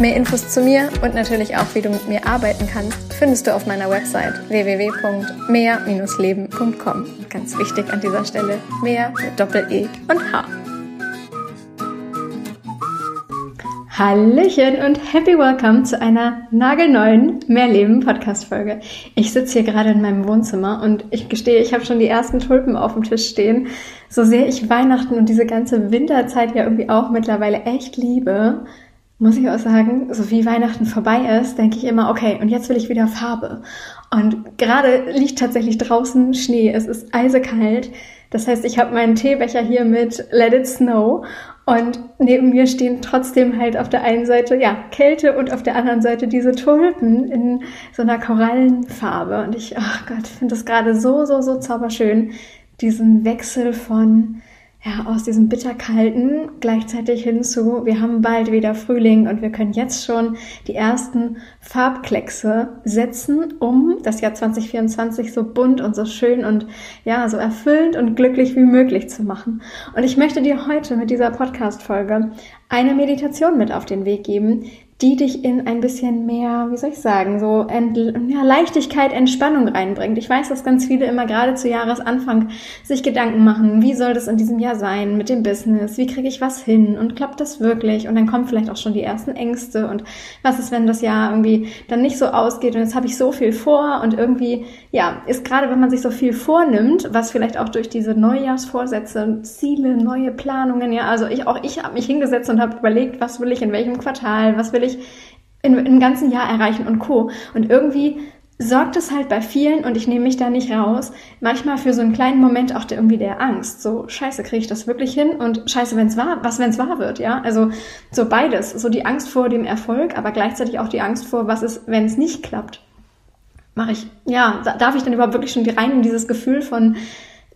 Mehr Infos zu mir und natürlich auch, wie du mit mir arbeiten kannst, findest du auf meiner Website www.mehr-leben.com. Ganz wichtig an dieser Stelle, mehr mit Doppel-E und H. Hallöchen und happy welcome zu einer nagelneuen Mehrleben Podcast Folge. Ich sitze hier gerade in meinem Wohnzimmer und ich gestehe, ich habe schon die ersten Tulpen auf dem Tisch stehen. So sehr ich Weihnachten und diese ganze Winterzeit ja irgendwie auch mittlerweile echt liebe, muss ich auch sagen, so wie Weihnachten vorbei ist, denke ich immer, okay, und jetzt will ich wieder Farbe. Und gerade liegt tatsächlich draußen Schnee, es ist eisekalt. Das heißt, ich habe meinen Teebecher hier mit Let It Snow und neben mir stehen trotzdem halt auf der einen Seite, ja, Kälte und auf der anderen Seite diese Tulpen in so einer Korallenfarbe. Und ich, ach Gott, finde das gerade so, so, so zauberschön, diesen Wechsel von ja, aus diesem bitterkalten gleichzeitig hinzu, wir haben bald wieder Frühling und wir können jetzt schon die ersten Farbkleckse setzen, um das Jahr 2024 so bunt und so schön und ja, so erfüllend und glücklich wie möglich zu machen. Und ich möchte dir heute mit dieser Podcast-Folge eine Meditation mit auf den Weg geben, die dich in ein bisschen mehr, wie soll ich sagen, so ja, Leichtigkeit, Entspannung reinbringt. Ich weiß, dass ganz viele immer gerade zu Jahresanfang sich Gedanken machen, wie soll das in diesem Jahr sein mit dem Business? Wie kriege ich was hin? Und klappt das wirklich? Und dann kommen vielleicht auch schon die ersten Ängste. Und was ist, wenn das Jahr irgendwie dann nicht so ausgeht? Und jetzt habe ich so viel vor und irgendwie, ja, ist gerade, wenn man sich so viel vornimmt, was vielleicht auch durch diese Neujahrsvorsätze, Ziele, neue Planungen, ja, also ich auch ich habe mich hingesetzt und habe überlegt, was will ich in welchem Quartal, was will ich ich in, im ganzen Jahr erreichen und Co. Und irgendwie sorgt es halt bei vielen, und ich nehme mich da nicht raus, manchmal für so einen kleinen Moment auch der, irgendwie der Angst. So, scheiße, kriege ich das wirklich hin? Und scheiße, wenn es wahr, was, wenn es wahr wird, ja? Also so beides. So die Angst vor dem Erfolg, aber gleichzeitig auch die Angst vor, was ist, wenn es nicht klappt. Mache ich, ja, darf ich dann überhaupt wirklich schon rein in dieses Gefühl von,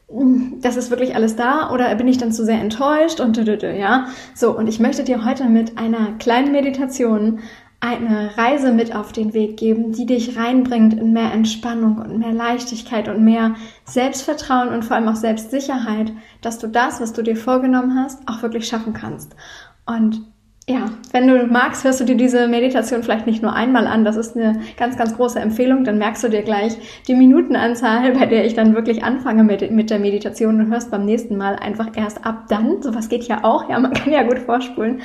das ist wirklich alles da oder bin ich dann zu sehr enttäuscht und ja. So, und ich möchte dir heute mit einer kleinen Meditation eine Reise mit auf den Weg geben, die dich reinbringt in mehr Entspannung und mehr Leichtigkeit und mehr Selbstvertrauen und vor allem auch Selbstsicherheit, dass du das, was du dir vorgenommen hast, auch wirklich schaffen kannst. Und ja, wenn du magst, hörst du dir diese Meditation vielleicht nicht nur einmal an. Das ist eine ganz, ganz große Empfehlung. Dann merkst du dir gleich die Minutenanzahl, bei der ich dann wirklich anfange mit, mit der Meditation und hörst beim nächsten Mal einfach erst ab dann. Sowas geht ja auch. Ja, man kann ja gut vorspulen.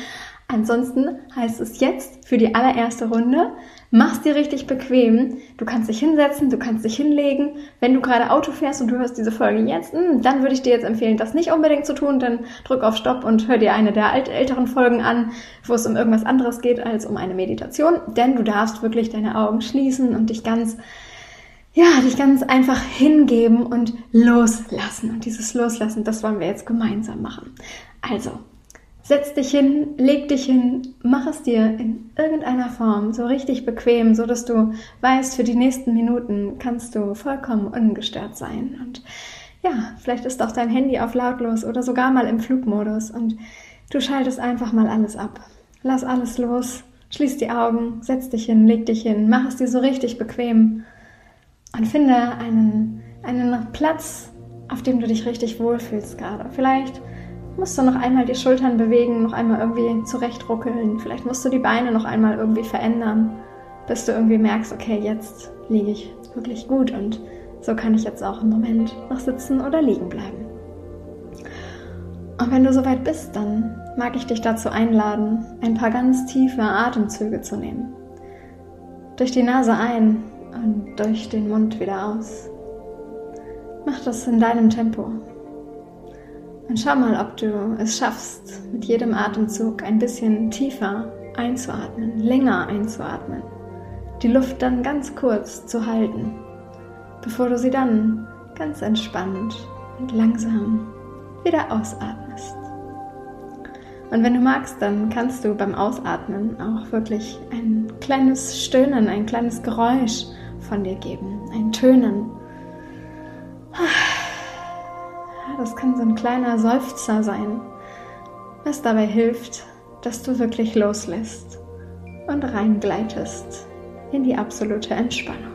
Ansonsten heißt es jetzt für die allererste Runde, mach's dir richtig bequem. Du kannst dich hinsetzen, du kannst dich hinlegen. Wenn du gerade Auto fährst und du hörst diese Folge jetzt, hm, dann würde ich dir jetzt empfehlen, das nicht unbedingt zu tun. Dann drück auf Stopp und hör dir eine der älteren Folgen an, wo es um irgendwas anderes geht als um eine Meditation. Denn du darfst wirklich deine Augen schließen und dich ganz ja, dich ganz einfach hingeben und loslassen. Und dieses Loslassen, das wollen wir jetzt gemeinsam machen. Also, Setz dich hin, leg dich hin, mach es dir in irgendeiner Form so richtig bequem, so dass du weißt, für die nächsten Minuten kannst du vollkommen ungestört sein. Und ja, vielleicht ist auch dein Handy auf lautlos oder sogar mal im Flugmodus und du schaltest einfach mal alles ab. Lass alles los, schließ die Augen, setz dich hin, leg dich hin, mach es dir so richtig bequem und finde einen, einen Platz, auf dem du dich richtig wohlfühlst gerade. Vielleicht musst du noch einmal die Schultern bewegen, noch einmal irgendwie zurechtruckeln. Vielleicht musst du die Beine noch einmal irgendwie verändern, bis du irgendwie merkst, okay, jetzt liege ich wirklich gut und so kann ich jetzt auch im Moment noch sitzen oder liegen bleiben. Und wenn du soweit bist, dann mag ich dich dazu einladen, ein paar ganz tiefe Atemzüge zu nehmen. Durch die Nase ein und durch den Mund wieder aus. Mach das in deinem Tempo. Und schau mal, ob du es schaffst, mit jedem Atemzug ein bisschen tiefer einzuatmen, länger einzuatmen, die Luft dann ganz kurz zu halten, bevor du sie dann ganz entspannt und langsam wieder ausatmest. Und wenn du magst, dann kannst du beim Ausatmen auch wirklich ein kleines Stöhnen, ein kleines Geräusch von dir geben, ein Tönen das kann so ein kleiner Seufzer sein, was dabei hilft, dass du wirklich loslässt und reingleitest in die absolute Entspannung.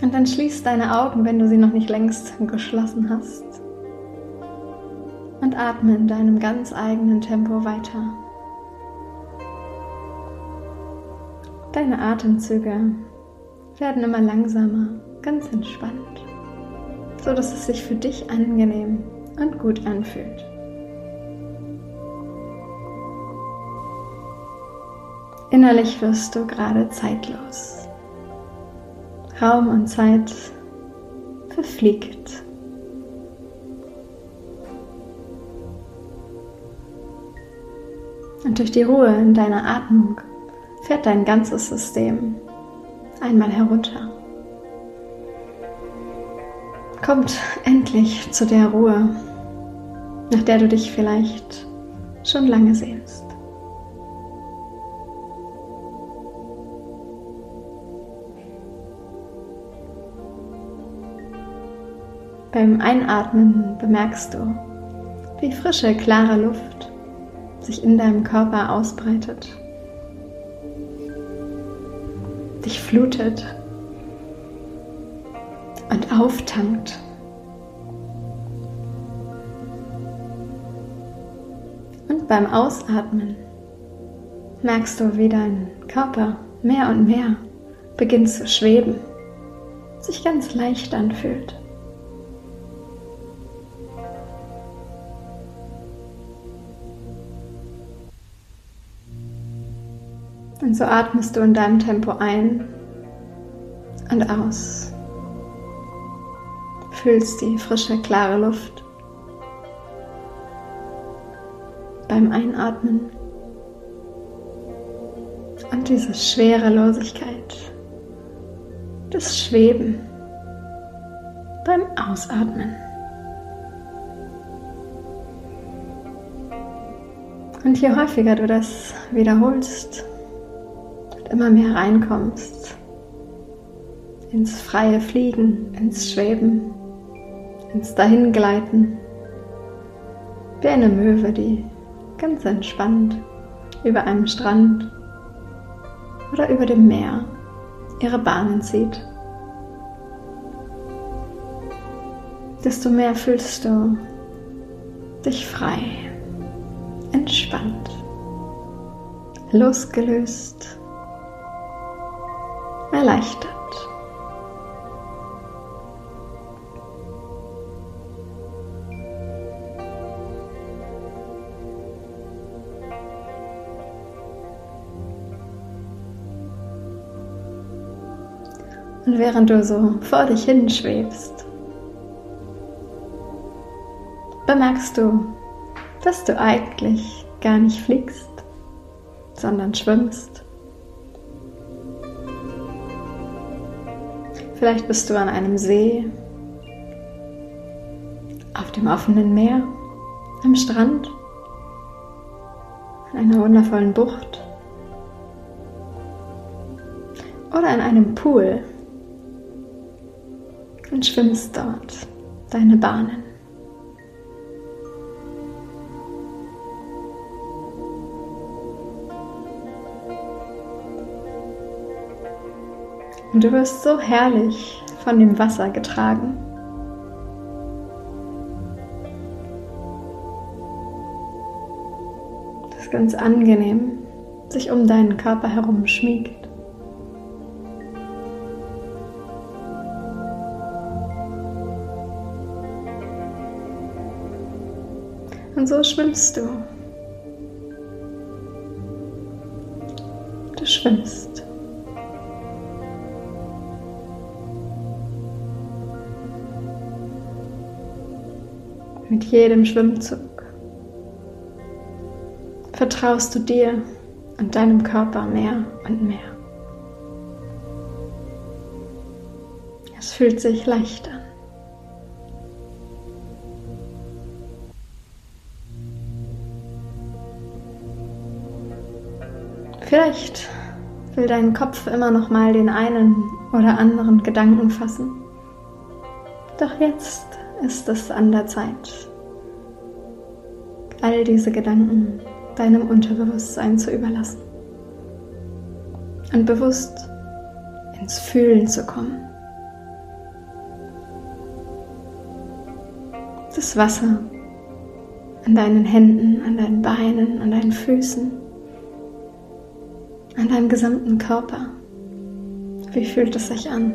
Und dann schließ deine Augen, wenn du sie noch nicht längst geschlossen hast. Und atme in deinem ganz eigenen Tempo weiter. Deine Atemzüge werden immer langsamer, ganz entspannt, so dass es sich für dich angenehm und gut anfühlt. Innerlich wirst du gerade zeitlos. Raum und Zeit verfliegt. Und durch die Ruhe in deiner Atmung fährt dein ganzes System einmal herunter. Kommt endlich zu der Ruhe, nach der du dich vielleicht schon lange sehnst. Beim Einatmen bemerkst du, wie frische, klare Luft sich in deinem Körper ausbreitet dich flutet und auftankt. Und beim Ausatmen merkst du, wie dein Körper mehr und mehr beginnt zu schweben, sich ganz leicht anfühlt. Und so atmest du in deinem Tempo ein und aus. Fühlst die frische, klare Luft. Beim Einatmen. Und diese Schwerelosigkeit, das Schweben. Beim Ausatmen. Und je häufiger du das wiederholst, immer mehr reinkommst ins freie Fliegen, ins Schweben, ins Dahingleiten, wie eine Möwe, die ganz entspannt über einem Strand oder über dem Meer ihre Bahnen zieht. Desto mehr fühlst du dich frei, entspannt, losgelöst erleichtert. Während du so vor dich hin schwebst, bemerkst du, dass du eigentlich gar nicht fliegst, sondern schwimmst. Vielleicht bist du an einem See, auf dem offenen Meer, am Strand, in einer wundervollen Bucht oder in einem Pool und schwimmst dort deine Bahnen. Und du wirst so herrlich von dem Wasser getragen. Das ganz angenehm sich um deinen Körper herum schmiegt. Und so schwimmst du. Du schwimmst. Mit jedem Schwimmzug vertraust du dir und deinem Körper mehr und mehr. Es fühlt sich leicht Vielleicht will dein Kopf immer noch mal den einen oder anderen Gedanken fassen Doch jetzt ist es an der Zeit, all diese Gedanken deinem Unterbewusstsein zu überlassen und bewusst ins Fühlen zu kommen. Das Wasser an deinen Händen, an deinen Beinen, an deinen Füßen, an deinem gesamten Körper. Wie fühlt es sich an?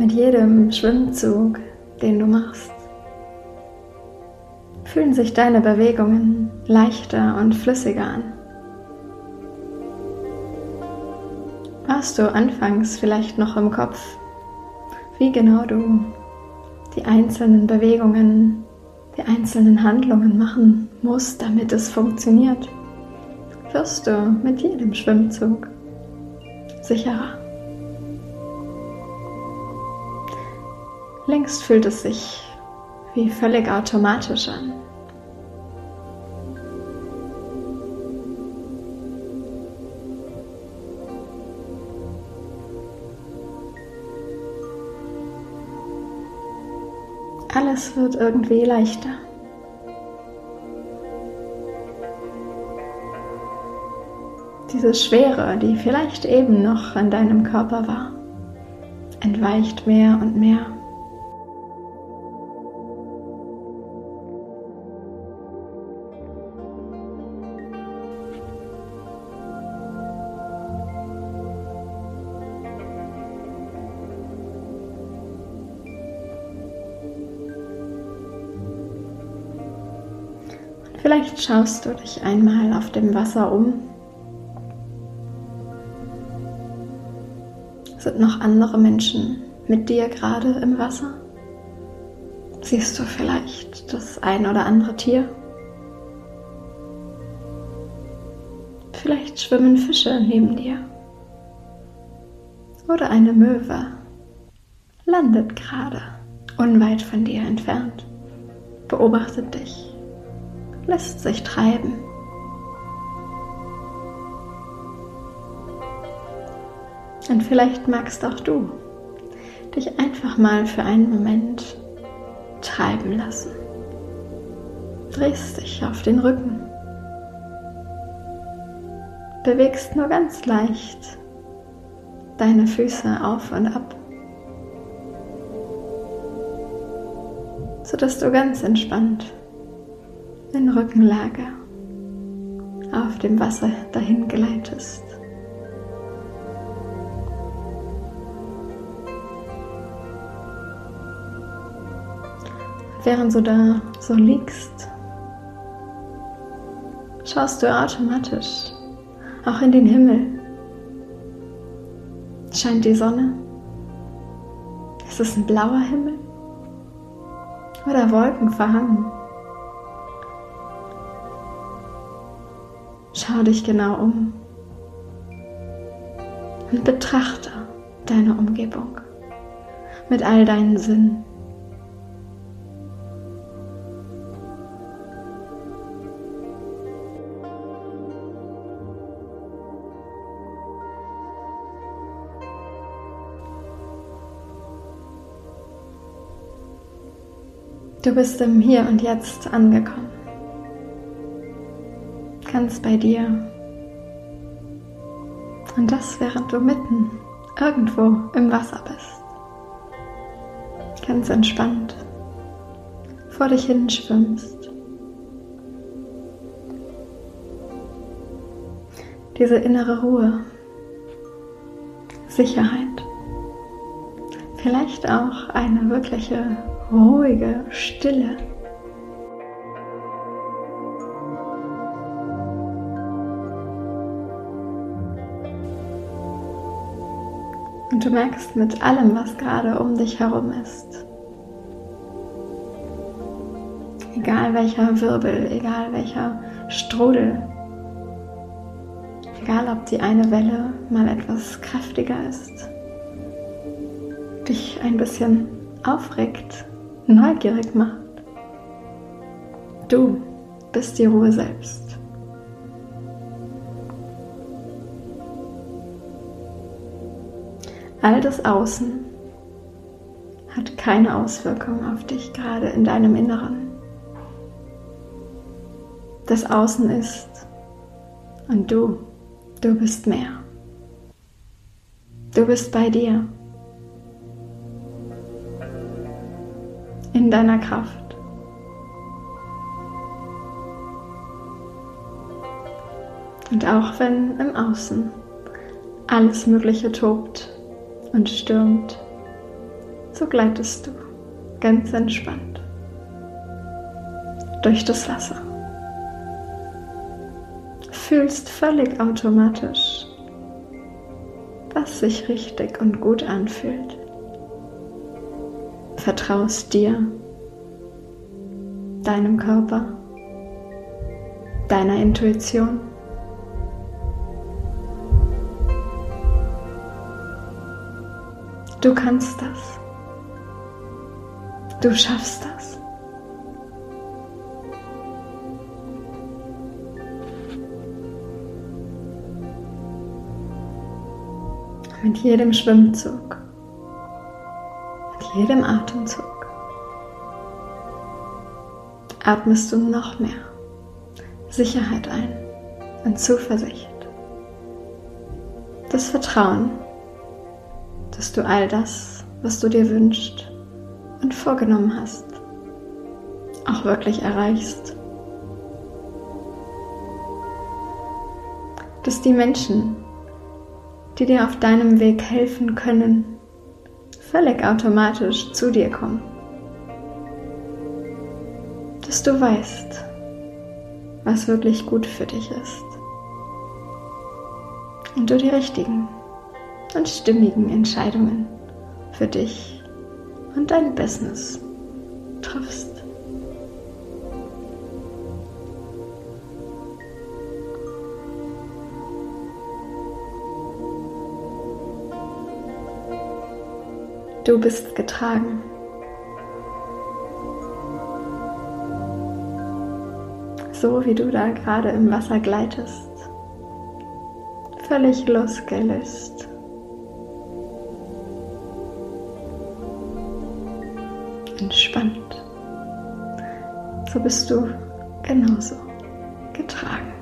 Mit jedem Schwimmzug, den du machst, fühlen sich deine Bewegungen leichter und flüssiger an. Hast du anfangs vielleicht noch im Kopf, wie genau du die einzelnen Bewegungen, die einzelnen Handlungen machen musst, damit es funktioniert, wirst du mit jedem Schwimmzug sicherer. Längst fühlt es sich wie völlig automatisch an. Alles wird irgendwie leichter. Diese Schwere, die vielleicht eben noch an deinem Körper war, entweicht mehr und mehr. Vielleicht schaust du dich einmal auf dem Wasser um. Sind noch andere Menschen mit dir gerade im Wasser? Siehst du vielleicht das ein oder andere Tier? Vielleicht schwimmen Fische neben dir. Oder eine Möwe landet gerade unweit von dir entfernt, beobachtet dich lässt sich treiben. Und vielleicht magst auch du dich einfach mal für einen Moment treiben lassen. Drehst dich auf den Rücken. Bewegst nur ganz leicht deine Füße auf und ab, sodass du ganz entspannt in Rückenlage auf dem Wasser dahin gleitest. Während du da so liegst, schaust du automatisch auch in den Himmel. Scheint die Sonne? Ist es ein blauer Himmel? Oder Wolken verhangen? Schau dich genau um und betrachte deine Umgebung mit all deinen Sinnen. Du bist im Hier und Jetzt angekommen ganz bei dir. Und das während du mitten irgendwo im Wasser bist. Ganz entspannt vor dich hin schwimmst. Diese innere Ruhe, Sicherheit, vielleicht auch eine wirkliche ruhige Stille Und du merkst mit allem, was gerade um dich herum ist. Egal welcher Wirbel, egal welcher Strudel, egal ob die eine Welle mal etwas kräftiger ist, dich ein bisschen aufregt, neugierig macht. Du bist die Ruhe selbst. All das Außen hat keine Auswirkung auf dich gerade in deinem Inneren. Das Außen ist und du, du bist mehr. Du bist bei dir. In deiner Kraft. Und auch wenn im Außen alles Mögliche tobt und stürmt, so gleitest du ganz entspannt durch das Wasser. Fühlst völlig automatisch, was sich richtig und gut anfühlt. Vertraust dir, deinem Körper, deiner Intuition. Du kannst das. Du schaffst das. Mit jedem Schwimmzug, mit jedem Atemzug atmest du noch mehr Sicherheit ein und Zuversicht. Das Vertrauen, dass du all das, was du dir wünschst und vorgenommen hast, auch wirklich erreichst. Dass die Menschen, die dir auf deinem Weg helfen können, völlig automatisch zu dir kommen. Dass du weißt, was wirklich gut für dich ist. Und du die richtigen und stimmigen Entscheidungen für dich und dein Business triffst. Du bist getragen. So wie du da gerade im Wasser gleitest, völlig losgelöst. So bist du genauso getragen.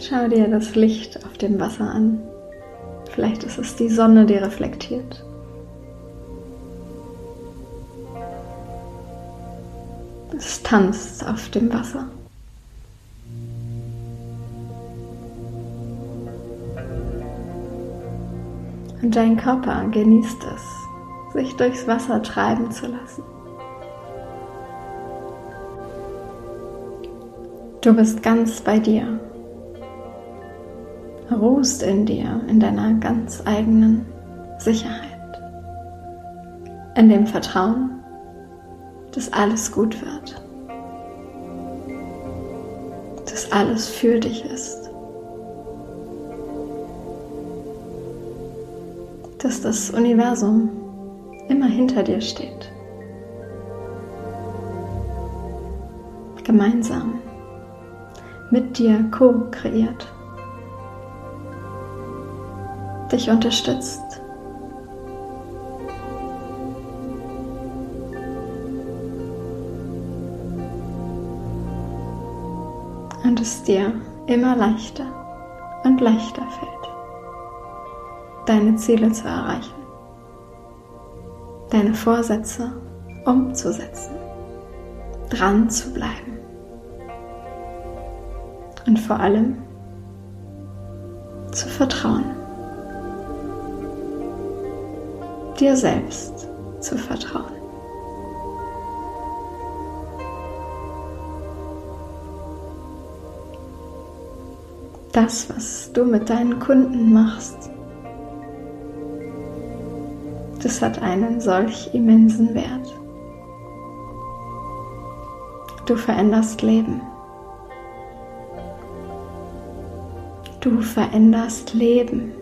Schau dir das Licht auf dem Wasser an. Vielleicht ist es die Sonne, die reflektiert. Tanzt auf dem Wasser. Und dein Körper genießt es, sich durchs Wasser treiben zu lassen. Du bist ganz bei dir ruhst in dir, in deiner ganz eigenen Sicherheit, in dem Vertrauen, dass alles gut wird, alles für dich ist, dass das Universum immer hinter dir steht. Gemeinsam mit dir co-kreiert. dich unterstützt. Und es dir immer leichter und leichter fällt, deine Ziele zu erreichen, deine Vorsätze umzusetzen, dran zu bleiben und vor allem zu vertrauen. Dir selbst zu vertrauen. Das, was du mit deinen Kunden machst, das hat einen solch immensen Wert. Du veränderst Leben. Du veränderst Leben.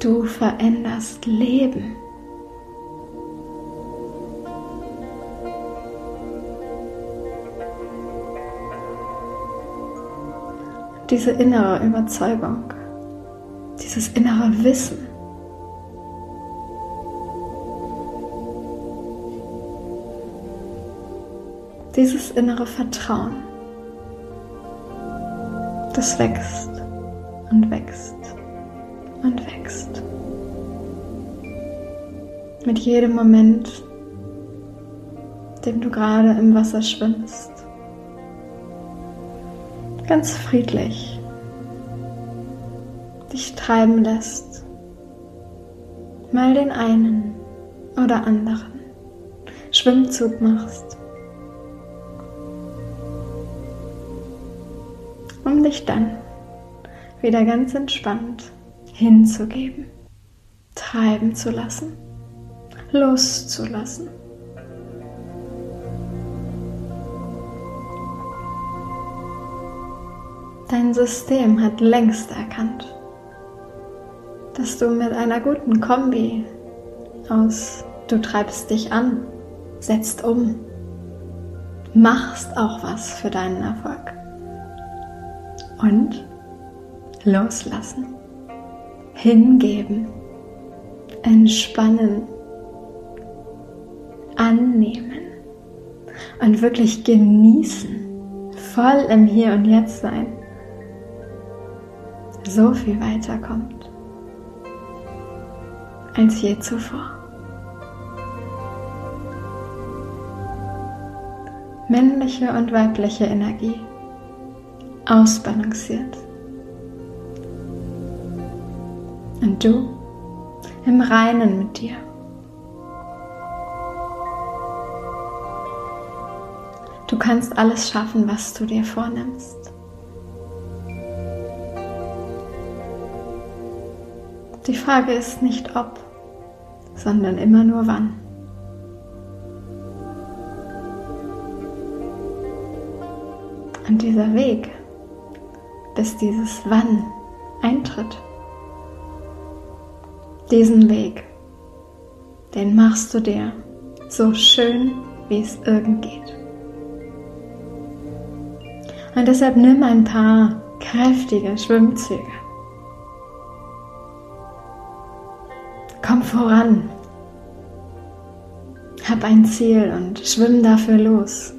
Du veränderst Leben. Diese innere Überzeugung, dieses innere Wissen, dieses innere Vertrauen, das wächst und wächst und wächst. Mit jedem Moment, dem du gerade im Wasser schwimmst. Ganz friedlich dich treiben lässt. Mal den einen oder anderen Schwimmzug machst um dich dann wieder ganz entspannt hinzugeben, treiben zu lassen, loszulassen. Dein System hat längst erkannt, dass du mit einer guten Kombi aus du treibst dich an, setzt um, machst auch was für deinen Erfolg und loslassen, hingeben, entspannen, annehmen und wirklich genießen, voll im Hier und Jetzt sein, so viel weiterkommt als je zuvor. Männliche und weibliche Energie ausbalanciert. Und du im Reinen mit dir. Du kannst alles schaffen, was du dir vornimmst. Die Frage ist nicht ob, sondern immer nur wann. Und dieser Weg bis dieses Wann eintritt. Diesen Weg, den machst du dir so schön, wie es irgend geht. Und deshalb nimm ein paar kräftige Schwimmzüge. Komm voran. Hab ein Ziel und schwimm dafür los.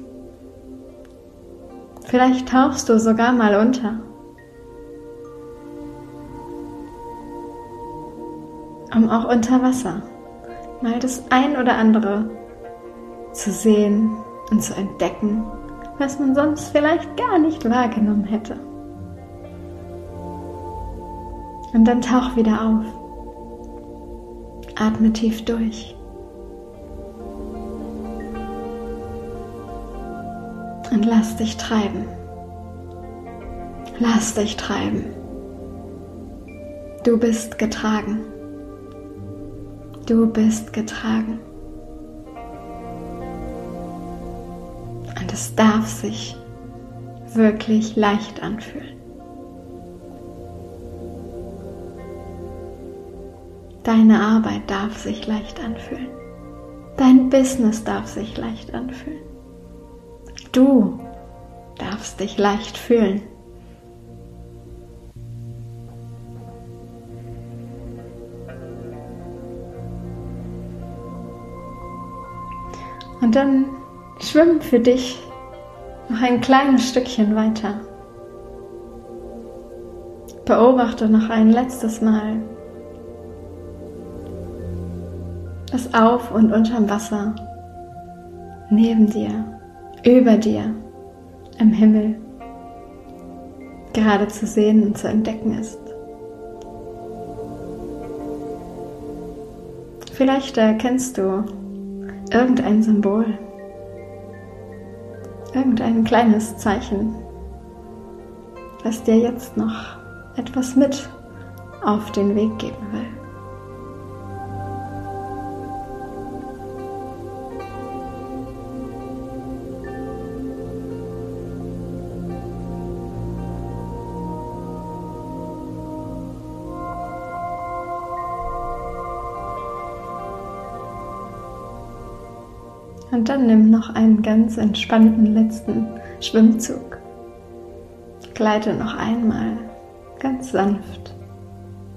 Vielleicht tauchst du sogar mal unter. um auch unter Wasser mal das ein oder andere zu sehen und zu entdecken, was man sonst vielleicht gar nicht wahrgenommen hätte. Und dann tauch wieder auf. Atme tief durch. Und lass dich treiben. Lass dich treiben. Du bist getragen. Du bist getragen. Und es darf sich wirklich leicht anfühlen. Deine Arbeit darf sich leicht anfühlen. Dein Business darf sich leicht anfühlen. Du darfst dich leicht fühlen. Und dann schwimm für dich noch ein kleines Stückchen weiter. Beobachte noch ein letztes Mal das Auf und unterm Wasser, neben dir, über dir, im Himmel gerade zu sehen und zu entdecken ist. Vielleicht erkennst du irgendein Symbol, irgendein kleines Zeichen, das dir jetzt noch etwas mit auf den Weg geben will. Und dann nimm noch einen ganz entspannten letzten Schwimmzug. Gleite noch einmal ganz sanft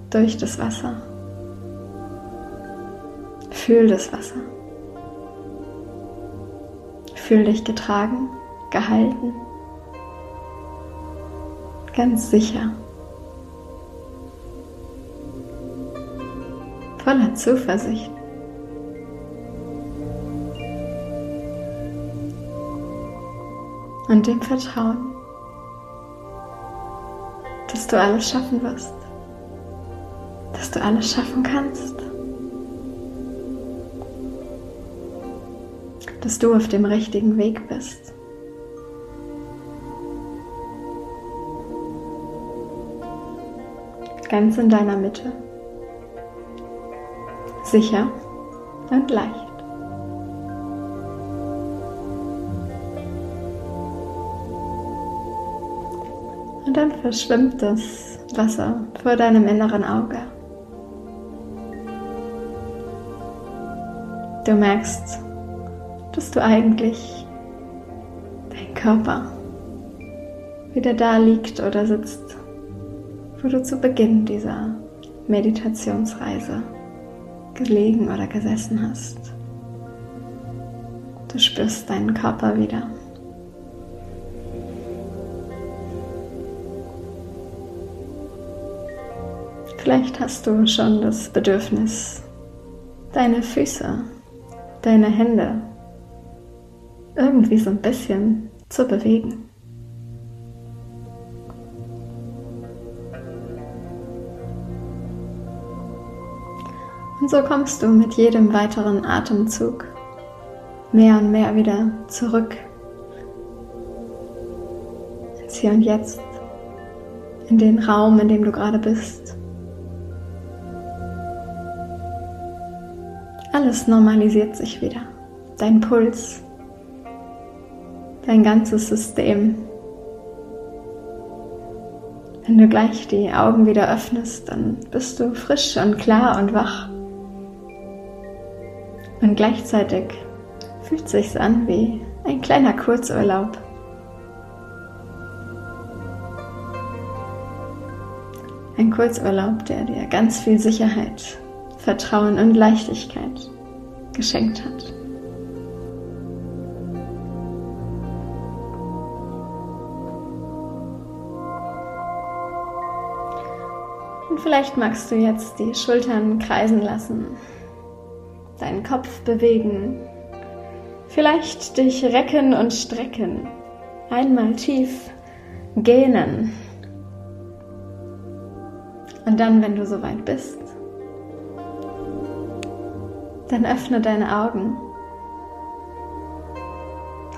durch das Wasser. Fühl das Wasser. Fühl dich getragen, gehalten, ganz sicher. Voller Zuversicht. Und dem Vertrauen, dass du alles schaffen wirst, dass du alles schaffen kannst, dass du auf dem richtigen Weg bist. Ganz in deiner Mitte, sicher und leicht. Dann verschwimmt das Wasser vor deinem inneren Auge. Du merkst, dass du eigentlich dein Körper wieder da liegt oder sitzt, wo du zu Beginn dieser Meditationsreise gelegen oder gesessen hast. Du spürst deinen Körper wieder. Vielleicht hast du schon das Bedürfnis, deine Füße, deine Hände irgendwie so ein bisschen zu bewegen. Und so kommst du mit jedem weiteren Atemzug mehr und mehr wieder zurück ins Hier und Jetzt, in den Raum, in dem du gerade bist. Alles normalisiert sich wieder. Dein Puls, dein ganzes System. Wenn du gleich die Augen wieder öffnest, dann bist du frisch und klar und wach. Und gleichzeitig fühlt sich's an wie ein kleiner Kurzurlaub. Ein Kurzurlaub, der dir ganz viel Sicherheit Vertrauen und Leichtigkeit geschenkt hat. Und vielleicht magst du jetzt die Schultern kreisen lassen, deinen Kopf bewegen, vielleicht dich recken und strecken, einmal tief gähnen. Und dann, wenn du soweit bist, dann öffne deine Augen.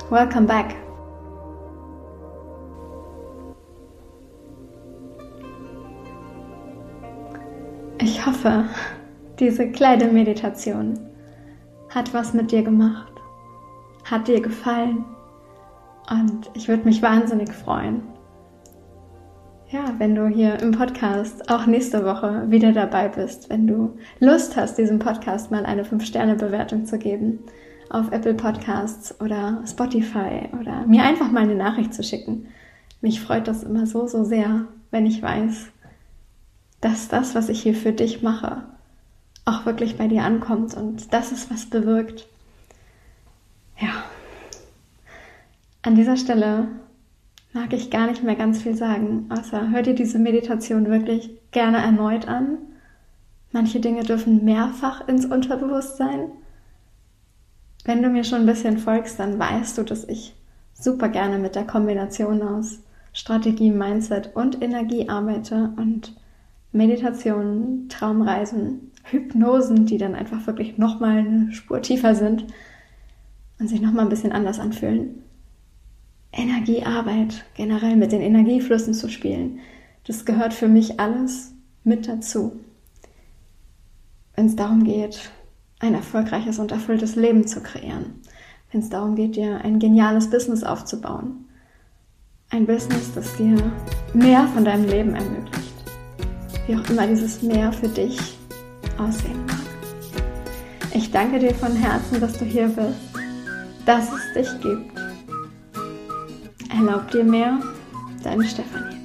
Welcome back. Ich hoffe, diese kleine Meditation hat was mit dir gemacht, hat dir gefallen und ich würde mich wahnsinnig freuen, ja, wenn du hier im Podcast auch nächste Woche wieder dabei bist, wenn du Lust hast, diesem Podcast mal eine 5-Sterne-Bewertung zu geben auf Apple Podcasts oder Spotify oder mir einfach mal eine Nachricht zu schicken. Mich freut das immer so, so sehr, wenn ich weiß, dass das, was ich hier für dich mache, auch wirklich bei dir ankommt und das ist, was bewirkt. Ja. An dieser Stelle mag ich gar nicht mehr ganz viel sagen, außer hör dir diese Meditation wirklich gerne erneut an. Manche Dinge dürfen mehrfach ins Unterbewusstsein. Wenn du mir schon ein bisschen folgst, dann weißt du, dass ich super gerne mit der Kombination aus Strategie, Mindset und Energie arbeite und Meditationen, Traumreisen, Hypnosen, die dann einfach wirklich nochmal eine Spur tiefer sind und sich nochmal ein bisschen anders anfühlen. Energiearbeit, generell mit den Energieflüssen zu spielen, das gehört für mich alles mit dazu. Wenn es darum geht, ein erfolgreiches und erfülltes Leben zu kreieren, wenn es darum geht, dir ein geniales Business aufzubauen, ein Business, das dir mehr von deinem Leben ermöglicht. Wie auch immer dieses Mehr für dich aussehen mag. Ich danke dir von Herzen, dass du hier bist, dass es dich gibt. Erlaub dir mehr, deine Stefanie.